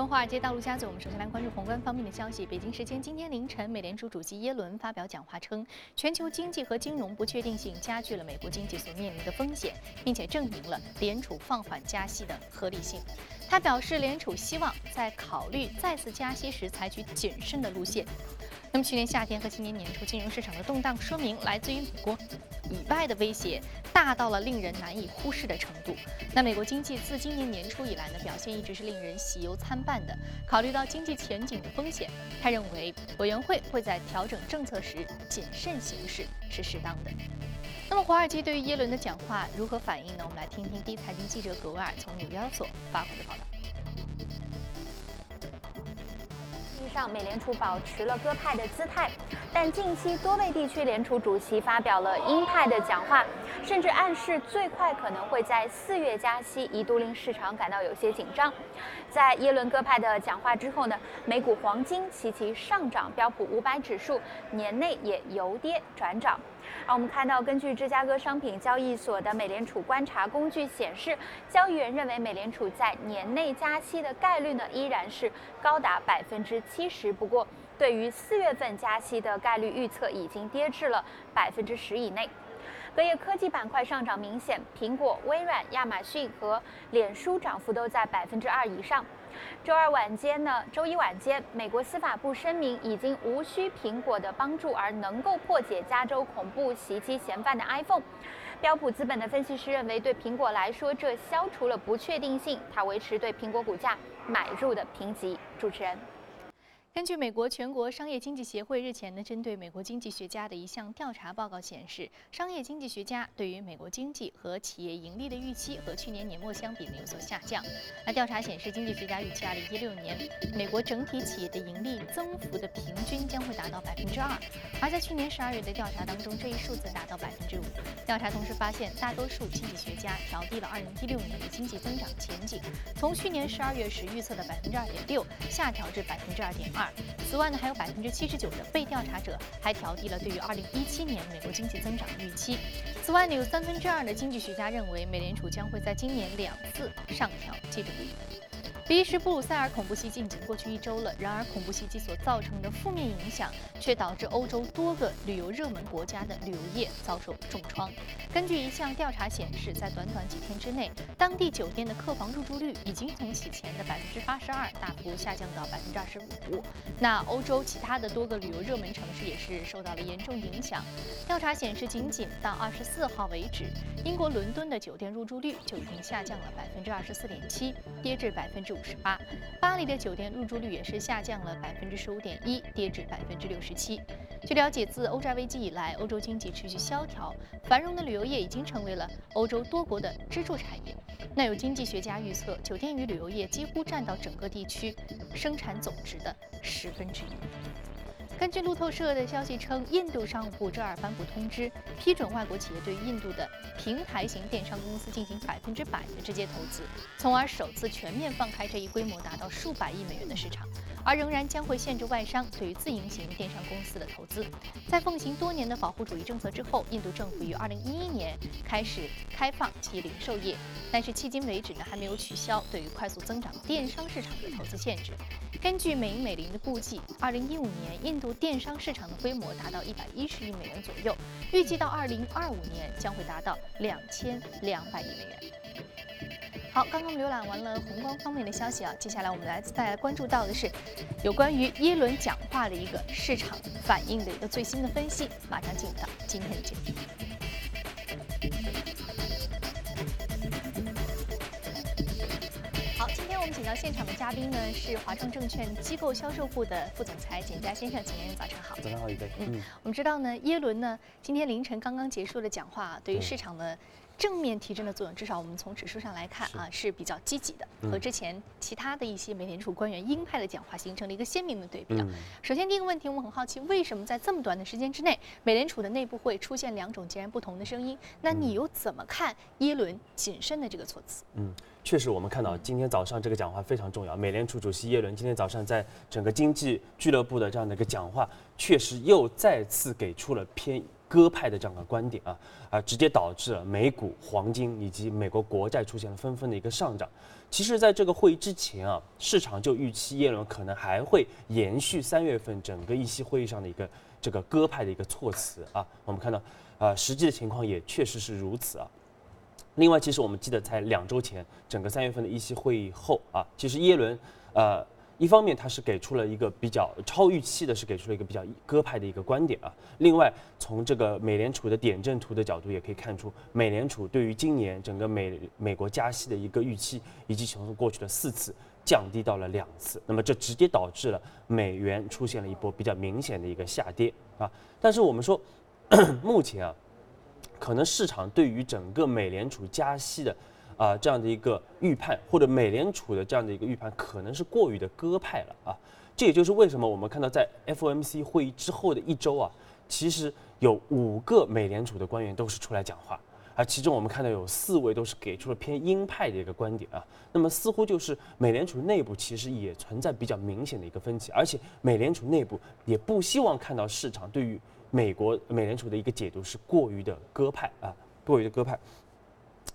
从华尔街到陆家嘴，我们首先来关注宏观方面的消息。北京时间今天凌晨，美联储主席耶伦发表讲话称，全球经济和金融不确定性加剧了美国经济所面临的风险，并且证明了联储放缓加息的合理性。他表示，联储希望在考虑再次加息时采取谨慎的路线。那么，去年夏天和今年年初金融市场的动荡，说明来自于美国以外的威胁大到了令人难以忽视的程度。那美国经济自今年年初以来呢，表现一直是令人喜忧参半的。考虑到经济前景的风险，他认为委员会会在调整政策时谨慎行事是适当的。那么，华尔街对于耶伦的讲话如何反应呢？我们来听听第一财经记者格威尔从纽交所发回的报道。上，美联储保持了鸽派的姿态，但近期多位地区联储主席发表了鹰派的讲话，甚至暗示最快可能会在四月加息，一度令市场感到有些紧张。在耶伦鸽派的讲话之后呢，美股黄金齐齐上涨，标普五百指数年内也由跌转涨。而我们看到，根据芝加哥商品交易所的美联储观察工具显示，交易员认为美联储在年内加息的概率呢依然是高达百分之七十。不过，对于四月份加息的概率预测已经跌至了百分之十以内。隔夜科技板块上涨明显，苹果、微软、亚马逊和脸书涨幅都在百分之二以上。周二晚间呢，周一晚间，美国司法部声明，已经无需苹果的帮助而能够破解加州恐怖袭击嫌犯的 iPhone。标普资本的分析师认为，对苹果来说，这消除了不确定性，它维持对苹果股价买入的评级。主持人。根据美国全国商业经济协会日前呢，针对美国经济学家的一项调查报告显示，商业经济学家对于美国经济和企业盈利的预期和去年年末相比呢有所下降。那调查显示，经济学家预期2016年美国整体企业的盈利增幅的平均将会达到百分之二，而在去年12月的调查当中，这一数字达到百分之五。调查同时发现，大多数经济学家调低了2016年的经济增长前景，从去年12月时预测的百分之二点六下调至百分之二点。二。此外呢，还有百分之七十九的被调查者还调低了对于二零一七年美国经济增长预期。此外呢，有三分之二的经济学家认为美联储将会在今年两次上调基准利率。比利时布鲁塞尔恐怖袭击已经过去一周了，然而恐怖袭击所造成的负面影响却导致欧洲多个旅游热门国家的旅游业遭受重创。根据一项调查显示，在短短几天之内，当地酒店的客房入住率已经从此前的百分之八十二大幅下降到百分之二十五。那欧洲其他的多个旅游热门城市也是受到了严重影响。调查显示，仅仅到二十四号为止，英国伦敦的酒店入住率就已经下降了百分之二十四点七，跌至百分之五。十八，巴黎的酒店入住率也是下降了百分之十五点一，跌至百分之六十七。据了解，自欧债危机以来，欧洲经济持续萧条，繁荣的旅游业已经成为了欧洲多国的支柱产业。那有经济学家预测，酒店与旅游业几乎占到整个地区生产总值的十分之一。根据路透社的消息称，印度商务部周二颁布通知，批准外国企业对印度的平台型电商公司进行百分之百的直接投资，从而首次全面放开这一规模达到数百亿美元的市场。而仍然将会限制外商对于自营型电商公司的投资。在奉行多年的保护主义政策之后，印度政府于2011年开始开放其零售业，但是迄今为止呢，还没有取消对于快速增长电商市场的投资限制。根据美银美林的估计，2015年印度电商市场的规模达到110亿美元左右，预计到2025年将会达到2200亿美元。好，刚刚浏览完了宏观方面的消息啊，接下来我们来再来关注到的是有关于耶伦讲话的一个市场反应的一个最新的分析，马上进入到今天的节目。请到现场的嘉宾呢是华创证券机构销售部的副总裁简佳先生，简先生早上好。早上好，一位。嗯，我们知道呢，耶伦呢今天凌晨刚刚结束的讲话，对于市场的。正面提振的作用，至少我们从指数上来看啊，是比较积极的，和之前其他的一些美联储官员鹰派的讲话形成了一个鲜明的对比。首先，第一个问题，我们很好奇，为什么在这么短的时间之内，美联储的内部会出现两种截然不同的声音？那你又怎么看耶伦谨慎的这个措辞？嗯，确实，我们看到今天早上这个讲话非常重要。美联储主席耶伦今天早上在整个经济俱乐部的这样的一个讲话，确实又再次给出了偏。鸽派的这样的观点啊啊，直接导致了美股、黄金以及美国国债出现了纷纷的一个上涨。其实，在这个会议之前啊，市场就预期耶伦可能还会延续三月份整个议息会议上的一个这个鸽派的一个措辞啊。我们看到，啊，实际的情况也确实是如此啊。另外，其实我们记得在两周前，整个三月份的议息会议后啊，其实耶伦，呃。一方面，他是给出了一个比较超预期的，是给出了一个比较鸽派的一个观点啊。另外，从这个美联储的点阵图的角度，也可以看出，美联储对于今年整个美美国加息的一个预期，已经从过去的四次降低到了两次。那么，这直接导致了美元出现了一波比较明显的一个下跌啊。但是我们说，目前啊，可能市场对于整个美联储加息的。啊，这样的一个预判，或者美联储的这样的一个预判，可能是过于的鸽派了啊。这也就是为什么我们看到在 FOMC 会议之后的一周啊，其实有五个美联储的官员都是出来讲话，而其中我们看到有四位都是给出了偏鹰派的一个观点啊。那么似乎就是美联储内部其实也存在比较明显的一个分歧，而且美联储内部也不希望看到市场对于美国美联储的一个解读是过于的鸽派啊，过于的鸽派。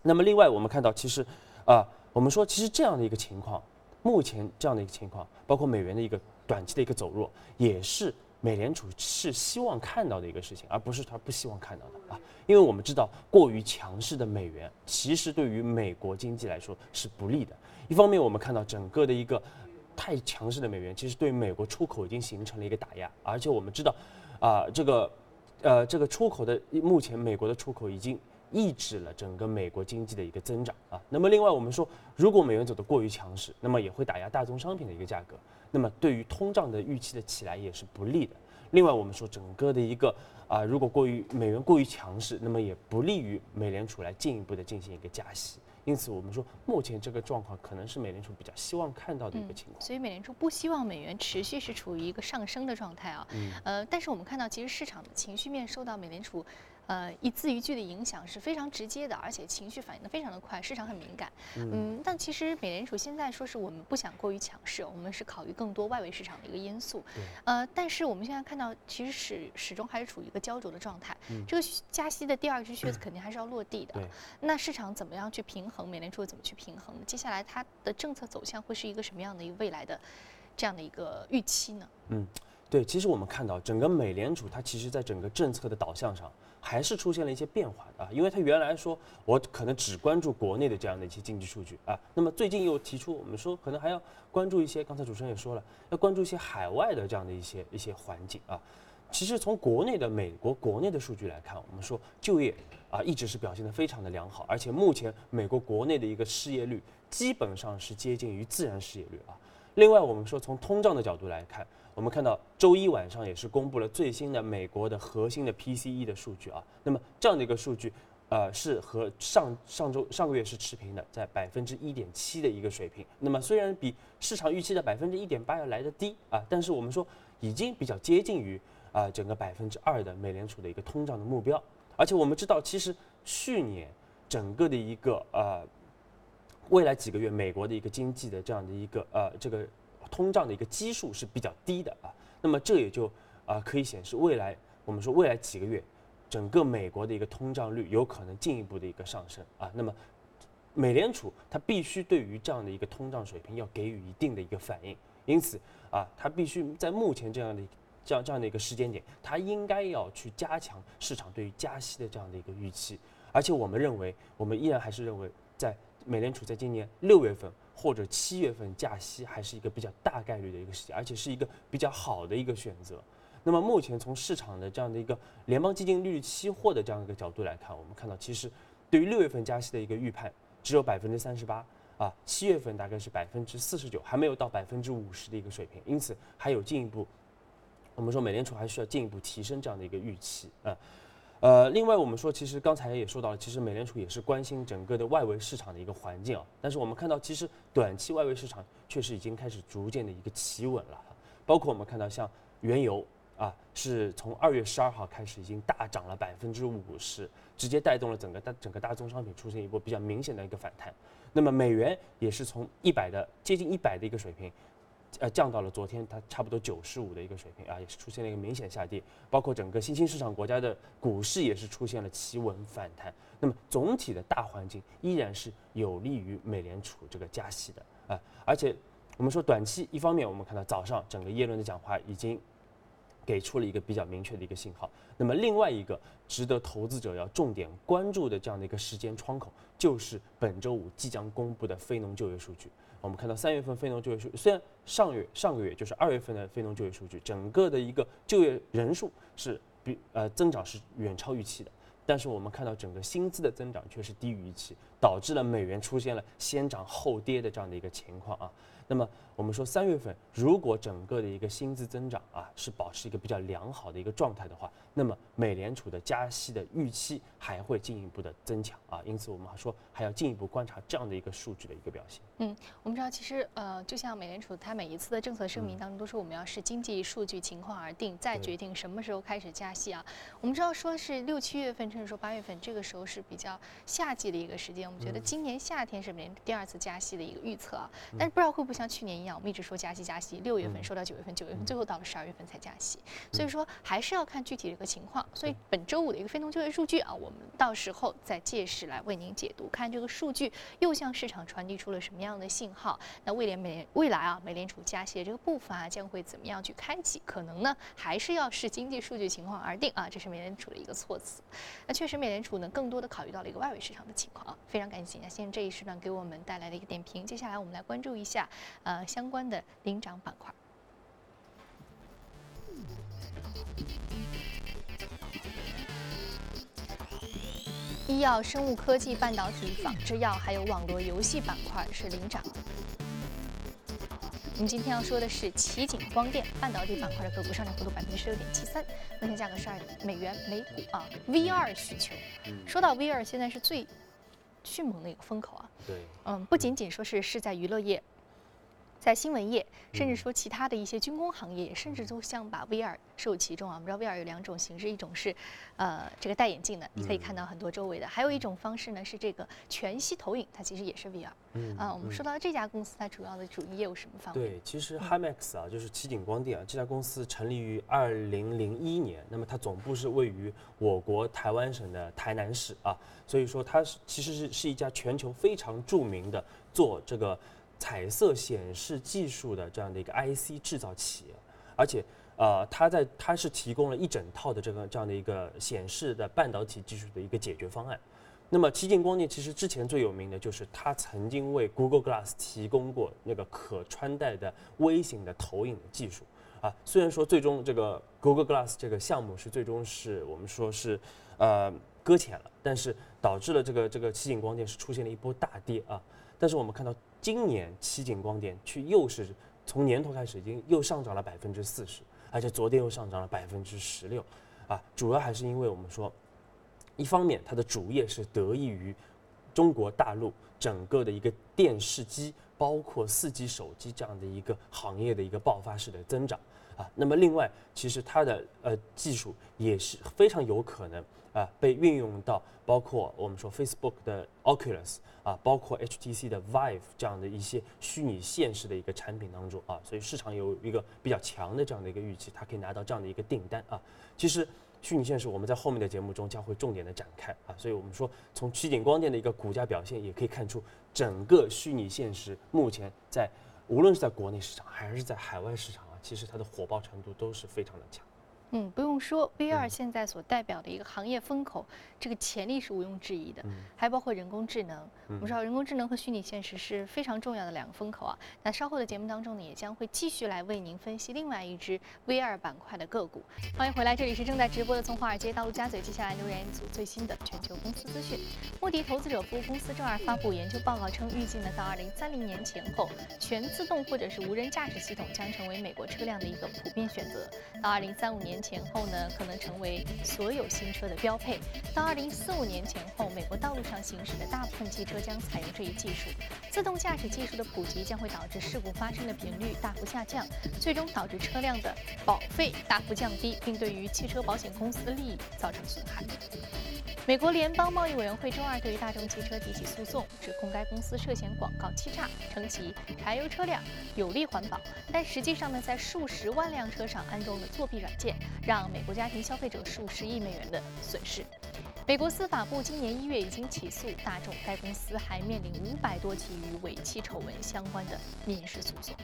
那么另外，我们看到其实，啊，我们说其实这样的一个情况，目前这样的一个情况，包括美元的一个短期的一个走弱，也是美联储是希望看到的一个事情，而不是他不希望看到的啊。因为我们知道，过于强势的美元，其实对于美国经济来说是不利的。一方面，我们看到整个的一个太强势的美元，其实对美国出口已经形成了一个打压，而且我们知道，啊，这个，呃，这个出口的目前美国的出口已经。抑制了整个美国经济的一个增长啊。那么另外我们说，如果美元走得过于强势，那么也会打压大宗商品的一个价格，那么对于通胀的预期的起来也是不利的。另外我们说整个的一个啊，如果过于美元过于强势，那么也不利于美联储来进一步的进行一个加息。因此我们说目前这个状况可能是美联储比较希望看到的一个情况。所以美联储不希望美元持续是处于一个上升的状态啊。嗯。呃，但是我们看到其实市场的情绪面受到美联储。呃，一字一句的影响是非常直接的，而且情绪反应的非常的快，市场很敏感。嗯，但其实美联储现在说是我们不想过于强势，我们是考虑更多外围市场的一个因素。呃，但是我们现在看到，其实始始终还是处于一个焦灼的状态。嗯。这个加息的第二只靴子 肯定还是要落地的。那市场怎么样去平衡？美联储怎么去平衡？接下来它的政策走向会是一个什么样的一个未来的这样的一个预期呢？嗯，对，其实我们看到整个美联储它其实在整个政策的导向上。还是出现了一些变化啊，因为它原来说我可能只关注国内的这样的一些经济数据啊，那么最近又提出我们说可能还要关注一些，刚才主持人也说了，要关注一些海外的这样的一些一些环境啊。其实从国内的美国国内的数据来看，我们说就业啊一直是表现的非常的良好，而且目前美国国内的一个失业率基本上是接近于自然失业率啊。另外我们说从通胀的角度来看。我们看到周一晚上也是公布了最新的美国的核心的 PCE 的数据啊，那么这样的一个数据，呃，是和上上周上个月是持平的，在百分之一点七的一个水平。那么虽然比市场预期的百分之一点八要来的低啊，但是我们说已经比较接近于啊整个百分之二的美联储的一个通胀的目标。而且我们知道，其实去年整个的一个呃未来几个月美国的一个经济的这样的一个呃这个。通胀的一个基数是比较低的啊，那么这也就啊可以显示未来我们说未来几个月，整个美国的一个通胀率有可能进一步的一个上升啊，那么美联储它必须对于这样的一个通胀水平要给予一定的一个反应，因此啊它必须在目前这样的这样这样的一个时间点，它应该要去加强市场对于加息的这样的一个预期，而且我们认为我们依然还是认为在美联储在今年六月份。或者七月份加息还是一个比较大概率的一个事情，而且是一个比较好的一个选择。那么目前从市场的这样的一个联邦基金利率期货的这样一个角度来看，我们看到其实对于六月份加息的一个预判只有百分之三十八啊，七月份大概是百分之四十九，还没有到百分之五十的一个水平，因此还有进一步，我们说美联储还需要进一步提升这样的一个预期啊。呃另外我们说，其实刚才也说到了，其实美联储也是关心整个的外围市场的一个环境啊。但是我们看到，其实短期外围市场确实已经开始逐渐的一个企稳了。包括我们看到，像原油啊，是从二月十二号开始已经大涨了百分之五十，直接带动了整个大整个大宗商品出现一波比较明显的一个反弹。那么美元也是从一百的接近一百的一个水平，呃降到了昨天它差不多九十五的一个水平啊，也是出现了一个明显下跌。包括整个新兴市场国家的股市也是出现了企稳反弹。那么总体的大环境依然是有利于美联储这个加息的啊，而且我们说短期一方面我们看到早上整个耶伦的讲话已经。给出了一个比较明确的一个信号。那么另外一个值得投资者要重点关注的这样的一个时间窗口，就是本周五即将公布的非农就业数据。我们看到三月份非农就业数，虽然上月上个月就是二月份的非农就业数据，整个的一个就业人数是比呃增长是远超预期的，但是我们看到整个薪资的增长却是低于预期，导致了美元出现了先涨后跌的这样的一个情况啊。那么我们说三月份如果整个的一个薪资增长啊是保持一个比较良好的一个状态的话，那么美联储的加息的预期还会进一步的增强啊，因此我们还说还要进一步观察这样的一个数据的一个表现。嗯，我们知道其实呃就像美联储它每一次的政策声明当中都说我们要视经济数据情况而定，再决定什么时候开始加息啊。我们知道说是六七月份甚至说八月份这个时候是比较夏季的一个时间，我们觉得今年夏天是美联储第二次加息的一个预测啊，但是不知道会不会像去年一样，我们一直说加息加息，六月份说到九月份，九月份最后到了十二月份才加息，所以说还是要看具体的一个情况。所以本周五的一个非农就业数据啊，我们到时候再届时来为您解读，看这个数据又向市场传递出了什么样的信号。那未联美未来啊，美联储加息的这个步伐将会怎么样去开启？可能呢还是要视经济数据情况而定啊，这是美联储的一个措辞。那确实美联储呢更多的考虑到了一个外围市场的情况啊。非常感谢啊，现在这一时段给我们带来的一个点评。接下来我们来关注一下呃相关。的领涨板块，医药、生物科技、半导体、仿制药，还有网络游戏板块是领涨。我们今天要说的是奇景光电半导体板块的个股上涨幅度百分之十六点七三，目前价格十二美元每股啊。V 二需求，说到 V 二，现在是最迅猛的一个风口啊。对，嗯，不仅仅说是是在娱乐业。在新闻业，甚至说其他的一些军工行业，甚至都像把 VR 收其中啊。我们知道 VR 有两种形式，一种是，呃，这个戴眼镜的，你可以看到很多周围的；还有一种方式呢，是这个全息投影，它其实也是 VR。嗯啊，我们说到这家公司，它主要的主营业务什么方面？对，其实 Himax 啊，就是奇景光电啊，这家公司成立于二零零一年，那么它总部是位于我国台湾省的台南市啊，所以说它是其实是是一家全球非常著名的做这个。彩色显示技术的这样的一个 IC 制造企业，而且，呃，它在它是提供了一整套的这个这样的一个显示的半导体技术的一个解决方案。那么，奇景光电其实之前最有名的就是它曾经为 Google Glass 提供过那个可穿戴的微型的投影的技术啊。虽然说最终这个 Google Glass 这个项目是最终是我们说是呃搁浅了，但是导致了这个这个奇景光电是出现了一波大跌啊。但是我们看到。今年奇景光电却又是从年头开始已经又上涨了百分之四十，而且昨天又上涨了百分之十六，啊，主要还是因为我们说，一方面它的主业是得益于中国大陆整个的一个电视机，包括四 G 手机这样的一个行业的一个爆发式的增长，啊，那么另外其实它的呃技术也是非常有可能。啊，被运用到包括我们说 Facebook 的 Oculus 啊，包括 HTC 的 Vive 这样的一些虚拟现实的一个产品当中啊，所以市场有一个比较强的这样的一个预期，它可以拿到这样的一个订单啊。其实虚拟现实我们在后面的节目中将会重点的展开啊，所以我们说从奇景光电的一个股价表现也可以看出，整个虚拟现实目前在无论是在国内市场还是在海外市场啊，其实它的火爆程度都是非常的强。嗯，不用说，VR 现在所代表的一个行业风口，这个潜力是毋庸置疑的。还包括人工智能，我们知道人工智能和虚拟现实是非常重要的两个风口啊。那稍后的节目当中呢，也将会继续来为您分析另外一只 VR 板块的个股。欢迎回来，这里是正在直播的从华尔街到陆家嘴，接下来留言一组最新的全球公司资讯。穆迪投资者服务公司周二发布研究报告称，预计呢到二零三零年前后，全自动或者是无人驾驶系统将成为美国车辆的一个普遍选择。到二零三五年。前后呢，可能成为所有新车的标配。到二零四五年前后，美国道路上行驶的大部分汽车将采用这一技术。自动驾驶技术的普及将会导致事故发生的频率大幅下降，最终导致车辆的保费大幅降低，并对于汽车保险公司的利益造成损害。美国联邦贸易委员会周二对于大众汽车提起诉讼，指控该公司涉嫌广告欺诈，称其柴油车辆有利环保，但实际上呢，在数十万辆车上安装了作弊软件，让美国家庭消费者数十亿美元的损失。美国司法部今年一月已经起诉大众，该公司还面临五百多起与尾气丑闻相关的民事诉讼。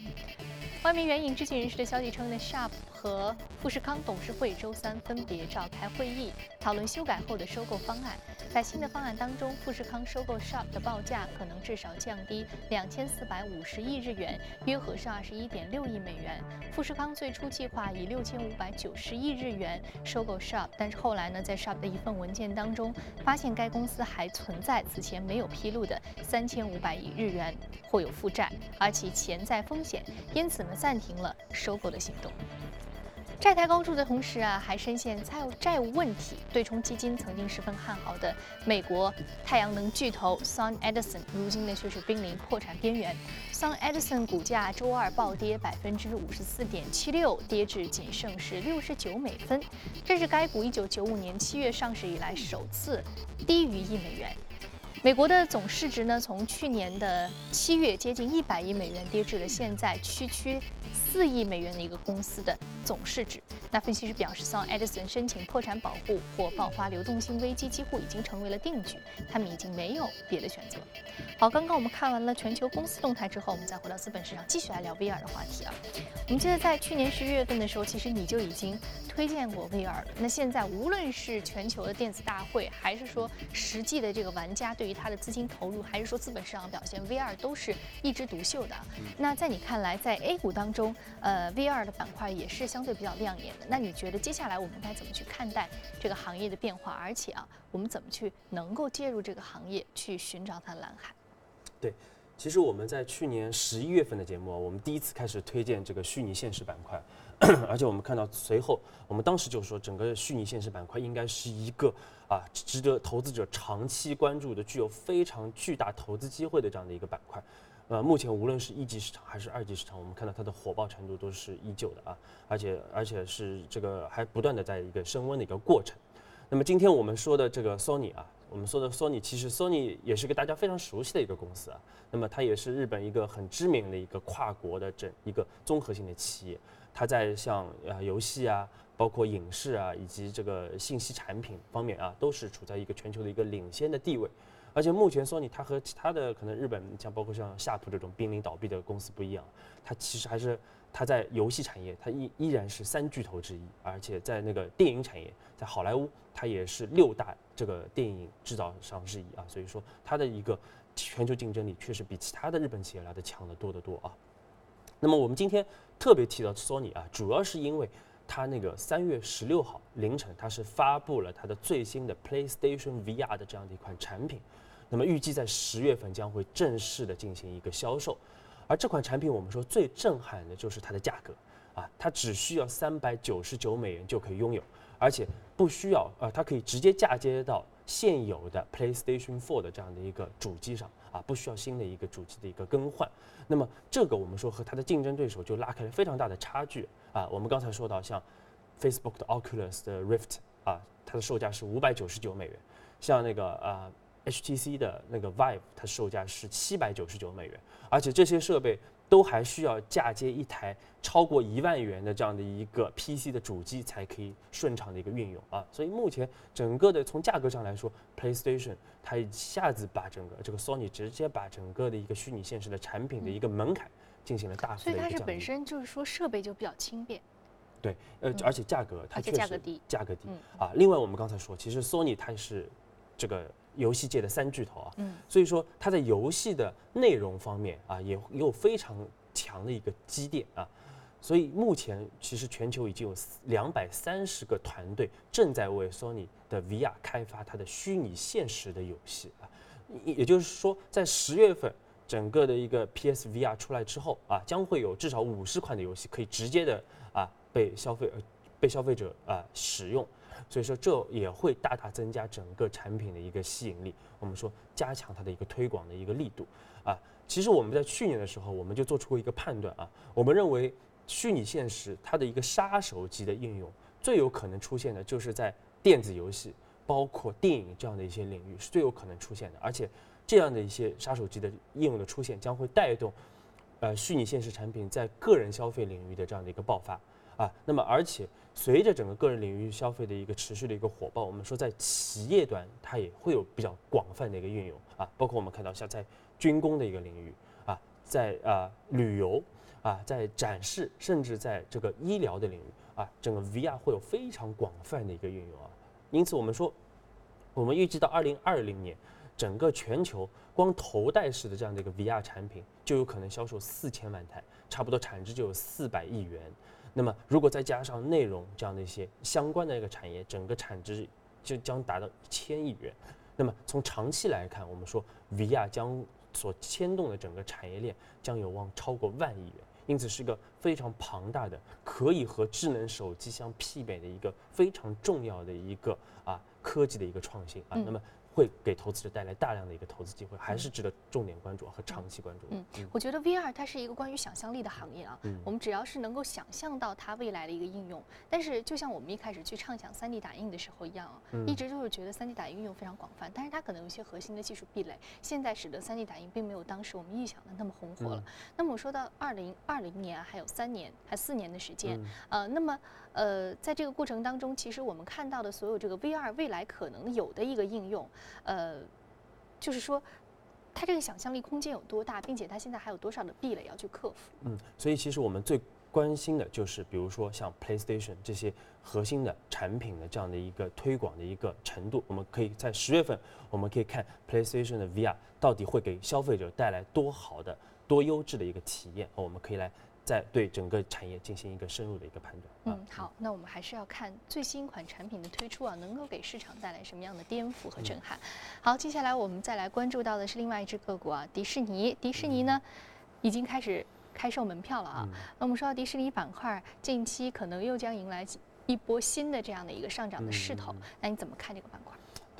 外媒援引知情人士的消息称，呢 Sharp 和富士康董事会周三分别召开会议，讨论修改后的收购方案。在新的方案当中，富士康收购 Sharp 的报价可能至少降低两千四百五十亿日元，约合是二十一点六亿美元。富士康最初计划以六千五百九十亿日元收购 Sharp，但是后来呢，在 Sharp 的一份文件当中，发现该公司还存在此前没有披露的三千五百亿日元或有负债，而其潜在风险，因此呢。暂停了收购的行动。债台高筑的同时啊，还深陷债务债务问题。对冲基金曾经十分看好的美国太阳能巨头 Sun Edison，如今呢却是濒临破产边缘。Sun Edison 股价周二暴跌百分之五十四点七六，跌至仅剩是六十九美分，这是该股一九九五年七月上市以来首次低于一美元。美国的总市值呢，从去年的七月接近一百亿美元，跌至了现在区区四亿美元的一个公司的总市值。那分析师表示，Sun Edison 申请破产保护或爆发流动性危机，几乎已经成为了定局，他们已经没有别的选择。好，刚刚我们看完了全球公司动态之后，我们再回到资本市场，继续来聊 VR 的话题啊。我们记得在去年十一月份的时候，其实你就已经推荐过 VR 了。那现在无论是全球的电子大会，还是说实际的这个玩家对于它的资金投入，还是说资本市场表现，VR 都是一枝独秀的。那在你看来，在 A 股当中，呃，VR 的板块也是相对比较亮眼的。那你觉得接下来我们该怎么去看待这个行业的变化？而且啊，我们怎么去能够介入这个行业，去寻找它的蓝海？对，其实我们在去年十一月份的节目，我们第一次开始推荐这个虚拟现实板块，而且我们看到随后，我们当时就说，整个虚拟现实板块应该是一个啊值得投资者长期关注的、具有非常巨大投资机会的这样的一个板块。呃，目前无论是一级市场还是二级市场，我们看到它的火爆程度都是依旧的啊，而且而且是这个还不断的在一个升温的一个过程。那么今天我们说的这个 Sony 啊。我们说的 Sony，其实 Sony 也是个大家非常熟悉的一个公司啊。那么它也是日本一个很知名的一个跨国的整一个综合性的企业。它在像啊游戏啊，包括影视啊，以及这个信息产品方面啊，都是处在一个全球的一个领先的地位。而且目前 Sony 它和其他的可能日本像包括像夏普这种濒临倒闭的公司不一样，它其实还是。它在游戏产业，它依依然是三巨头之一，而且在那个电影产业，在好莱坞，它也是六大这个电影制造商之一啊。所以说，它的一个全球竞争力确实比其他的日本企业来的强得多得多啊。那么我们今天特别提到索尼啊，主要是因为它那个三月十六号凌晨，它是发布了它的最新的 PlayStation VR 的这样的一款产品，那么预计在十月份将会正式的进行一个销售。而这款产品，我们说最震撼的就是它的价格啊，它只需要三百九十九美元就可以拥有，而且不需要呃，它可以直接嫁接到现有的 PlayStation 4的这样的一个主机上啊，不需要新的一个主机的一个更换。那么这个我们说和它的竞争对手就拉开了非常大的差距啊。我们刚才说到像 Facebook 的 Oculus 的 Rift 啊，它的售价是五百九十九美元，像那个啊。HTC 的那个 Vive，它售价是七百九十九美元，而且这些设备都还需要嫁接一台超过一万元的这样的一个 PC 的主机才可以顺畅的一个运用啊。所以目前整个的从价格上来说，PlayStation 它一下子把整个这个 Sony 直接把整个的一个虚拟现实的产品的一个门槛进行了大幅的所以它是本身就是说设备就比较轻便，对，呃，而且价格它确实价格低，价格低啊。另外我们刚才说，其实 Sony 它是这个。游戏界的三巨头啊，嗯，所以说它在游戏的内容方面啊，也也有非常强的一个积淀啊，所以目前其实全球已经有两百三十个团队正在为 Sony 的 VR 开发它的虚拟现实的游戏啊，也就是说，在十月份整个的一个 PSVR 出来之后啊，将会有至少五十款的游戏可以直接的啊被消费被消费者啊使用，所以说这也会大大增加整个产品的一个吸引力。我们说加强它的一个推广的一个力度啊。其实我们在去年的时候，我们就做出过一个判断啊，我们认为虚拟现实它的一个杀手级的应用，最有可能出现的就是在电子游戏，包括电影这样的一些领域是最有可能出现的，而且这样的一些杀手级的应用的出现，将会带动呃虚拟现实产品在个人消费领域的这样的一个爆发啊。那么而且随着整个个人领域消费的一个持续的一个火爆，我们说在企业端它也会有比较广泛的一个运用啊，包括我们看到像在军工的一个领域啊，在啊旅游啊，在展示，甚至在这个医疗的领域啊，整个 VR 会有非常广泛的一个运用啊。因此，我们说，我们预计到二零二零年，整个全球光头戴式的这样的一个 VR 产品就有可能销售四千万台，差不多产值就有四百亿元。那么，如果再加上内容这样的一些相关的一个产业，整个产值就将达到一千亿元。那么，从长期来看，我们说 VR 将所牵动的整个产业链将有望超过万亿元，因此是一个非常庞大的，可以和智能手机相媲美的一个非常重要的一个啊科技的一个创新啊。那么。会给投资者带来大量的一个投资机会，还是值得重点关注和长期关注。嗯，我觉得 VR 它是一个关于想象力的行业啊。嗯，我们只要是能够想象到它未来的一个应用，但是就像我们一开始去畅想 3D 打印的时候一样啊，一直就是觉得 3D 打印应用非常广泛，但是它可能有一些核心的技术壁垒，现在使得 3D 打印并没有当时我们预想的那么红火了。那么我说到2020年还有三年还四年的时间，呃，那么呃，在这个过程当中，其实我们看到的所有这个 VR 未来可能有的一个应用。呃，就是说，它这个想象力空间有多大，并且它现在还有多少的壁垒要去克服？嗯，所以其实我们最关心的就是，比如说像 PlayStation 这些核心的产品的这样的一个推广的一个程度。我们可以在十月份，我们可以看 PlayStation 的 VR 到底会给消费者带来多好的、多优质的一个体验。我们可以来。在对整个产业进行一个深入的一个判断。嗯，好，那我们还是要看最新一款产品的推出啊，能够给市场带来什么样的颠覆和震撼。好，接下来我们再来关注到的是另外一只个股啊，迪士尼。迪士尼呢，已经开始开售门票了啊。那我们说到迪士尼板块，近期可能又将迎来一波新的这样的一个上涨的势头。那你怎么看这个板块？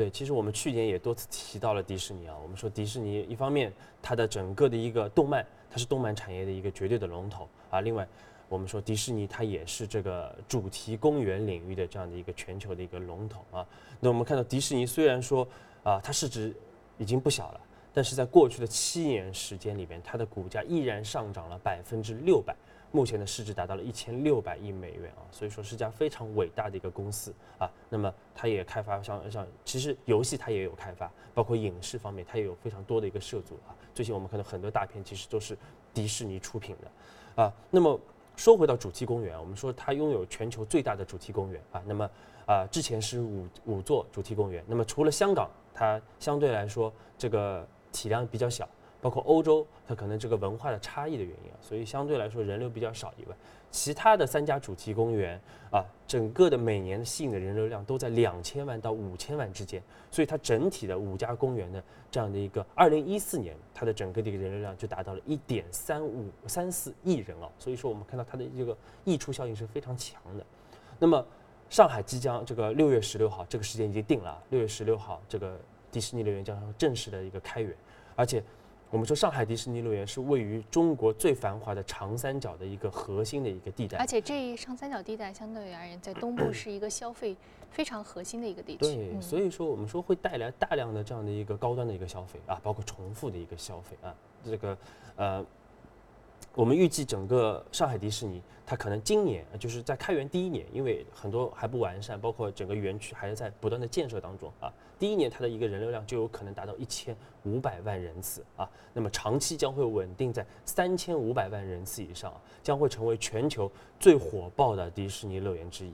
对，其实我们去年也多次提到了迪士尼啊。我们说迪士尼一方面它的整个的一个动漫。它是动漫产业的一个绝对的龙头啊。另外，我们说迪士尼它也是这个主题公园领域的这样的一个全球的一个龙头啊。那我们看到迪士尼虽然说啊，它市值已经不小了，但是在过去的七年时间里边，它的股价依然上涨了百分之六百。目前的市值达到了一千六百亿美元啊，所以说是家非常伟大的一个公司啊。那么它也开发像像，其实游戏它也有开发，包括影视方面它也有非常多的一个涉足啊。最近我们看到很多大片其实都是迪士尼出品的啊。那么说回到主题公园，我们说它拥有全球最大的主题公园啊。那么啊，之前是五五座主题公园，那么除了香港，它相对来说这个体量比较小。包括欧洲，它可能这个文化的差异的原因啊，所以相对来说人流比较少以外，其他的三家主题公园啊，整个的每年吸引的人流量都在两千万到五千万之间，所以它整体的五家公园的这样的一个二零一四年，它的整个的一个人流量就达到了一点三五三四亿人啊，所以说我们看到它的这个溢出效应是非常强的。那么上海即将这个六月十六号这个时间已经定了，六月十六号这个迪士尼乐园将正式的一个开园，而且。我们说上海迪士尼乐园是位于中国最繁华的长三角的一个核心的一个地带，而且这长三角地带相对而言，在东部是一个消费非常核心的一个地区。对，所以说我们说会带来大量的这样的一个高端的一个消费啊，包括重复的一个消费啊，这个呃。我们预计整个上海迪士尼，它可能今年就是在开园第一年，因为很多还不完善，包括整个园区还是在不断的建设当中啊。第一年它的一个人流量就有可能达到一千五百万人次啊，那么长期将会稳定在三千五百万人次以上，将会成为全球最火爆的迪士尼乐园之一。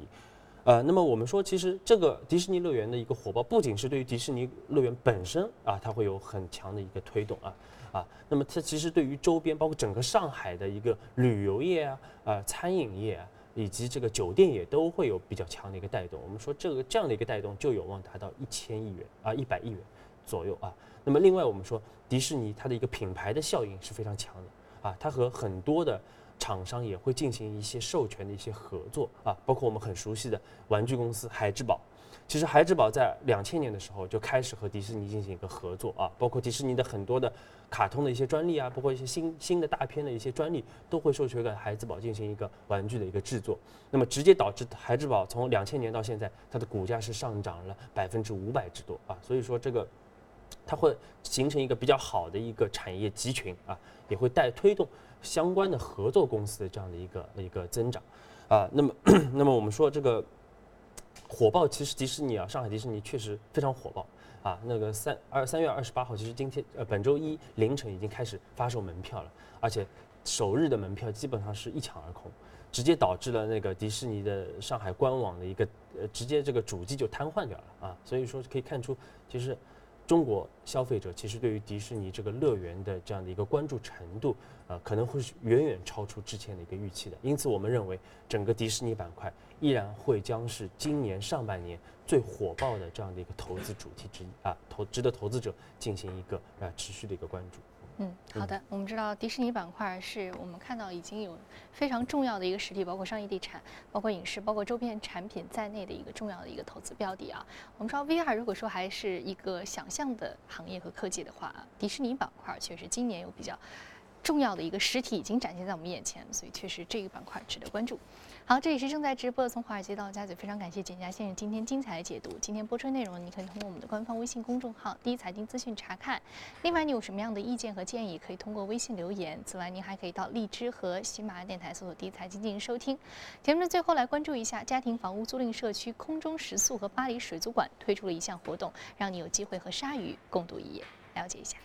呃，那么我们说，其实这个迪士尼乐园的一个火爆，不仅是对于迪士尼乐园本身啊，它会有很强的一个推动啊。啊，那么它其实对于周边，包括整个上海的一个旅游业啊、啊餐饮业啊，以及这个酒店也都会有比较强的一个带动。我们说这个这样的一个带动就有望达到一千亿元啊、一百亿元左右啊。那么另外我们说迪士尼它的一个品牌的效应是非常强的啊，它和很多的厂商也会进行一些授权的一些合作啊，包括我们很熟悉的玩具公司海之宝。其实孩之宝在两千年的时候就开始和迪士尼进行一个合作啊，包括迪士尼的很多的卡通的一些专利啊，包括一些新新的大片的一些专利，都会授权给孩之宝进行一个玩具的一个制作。那么直接导致孩之宝从两千年到现在，它的股价是上涨了百分之五百之多啊，所以说这个它会形成一个比较好的一个产业集群啊，也会带推动相关的合作公司的这样的一个一个增长啊。那么 那么我们说这个。火爆，其实迪士尼啊，上海迪士尼确实非常火爆啊。那个三二三月二十八号，其实今天呃本周一凌晨已经开始发售门票了，而且首日的门票基本上是一抢而空，直接导致了那个迪士尼的上海官网的一个呃直接这个主机就瘫痪掉了啊。所以说可以看出，其实。中国消费者其实对于迪士尼这个乐园的这样的一个关注程度，呃，可能会是远远超出之前的一个预期的。因此，我们认为整个迪士尼板块依然会将是今年上半年最火爆的这样的一个投资主题之一啊，投值得投资者进行一个啊持续的一个关注。嗯，好的。我们知道迪士尼板块是我们看到已经有非常重要的一个实体，包括商业地产、包括影视、包括周边产品在内的一个重要的一个投资标的啊。我们知道 VR 如果说还是一个想象的行业和科技的话啊，迪士尼板块确实今年有比较重要的一个实体已经展现在我们眼前，所以确实这个板块值得关注。好，这里是正在直播的从华尔街到家嘴，非常感谢简家先生今天精彩的解读。今天播出内容，你可以通过我们的官方微信公众号“第一财经资讯”查看。另外，你有什么样的意见和建议，可以通过微信留言。此外，您还可以到荔枝和喜马拉雅电台搜索“第一财经”进行收听。节目的最后，来关注一下家庭房屋租赁社区空中食宿和巴黎水族馆推出了一项活动，让你有机会和鲨鱼共度一夜。了解一下。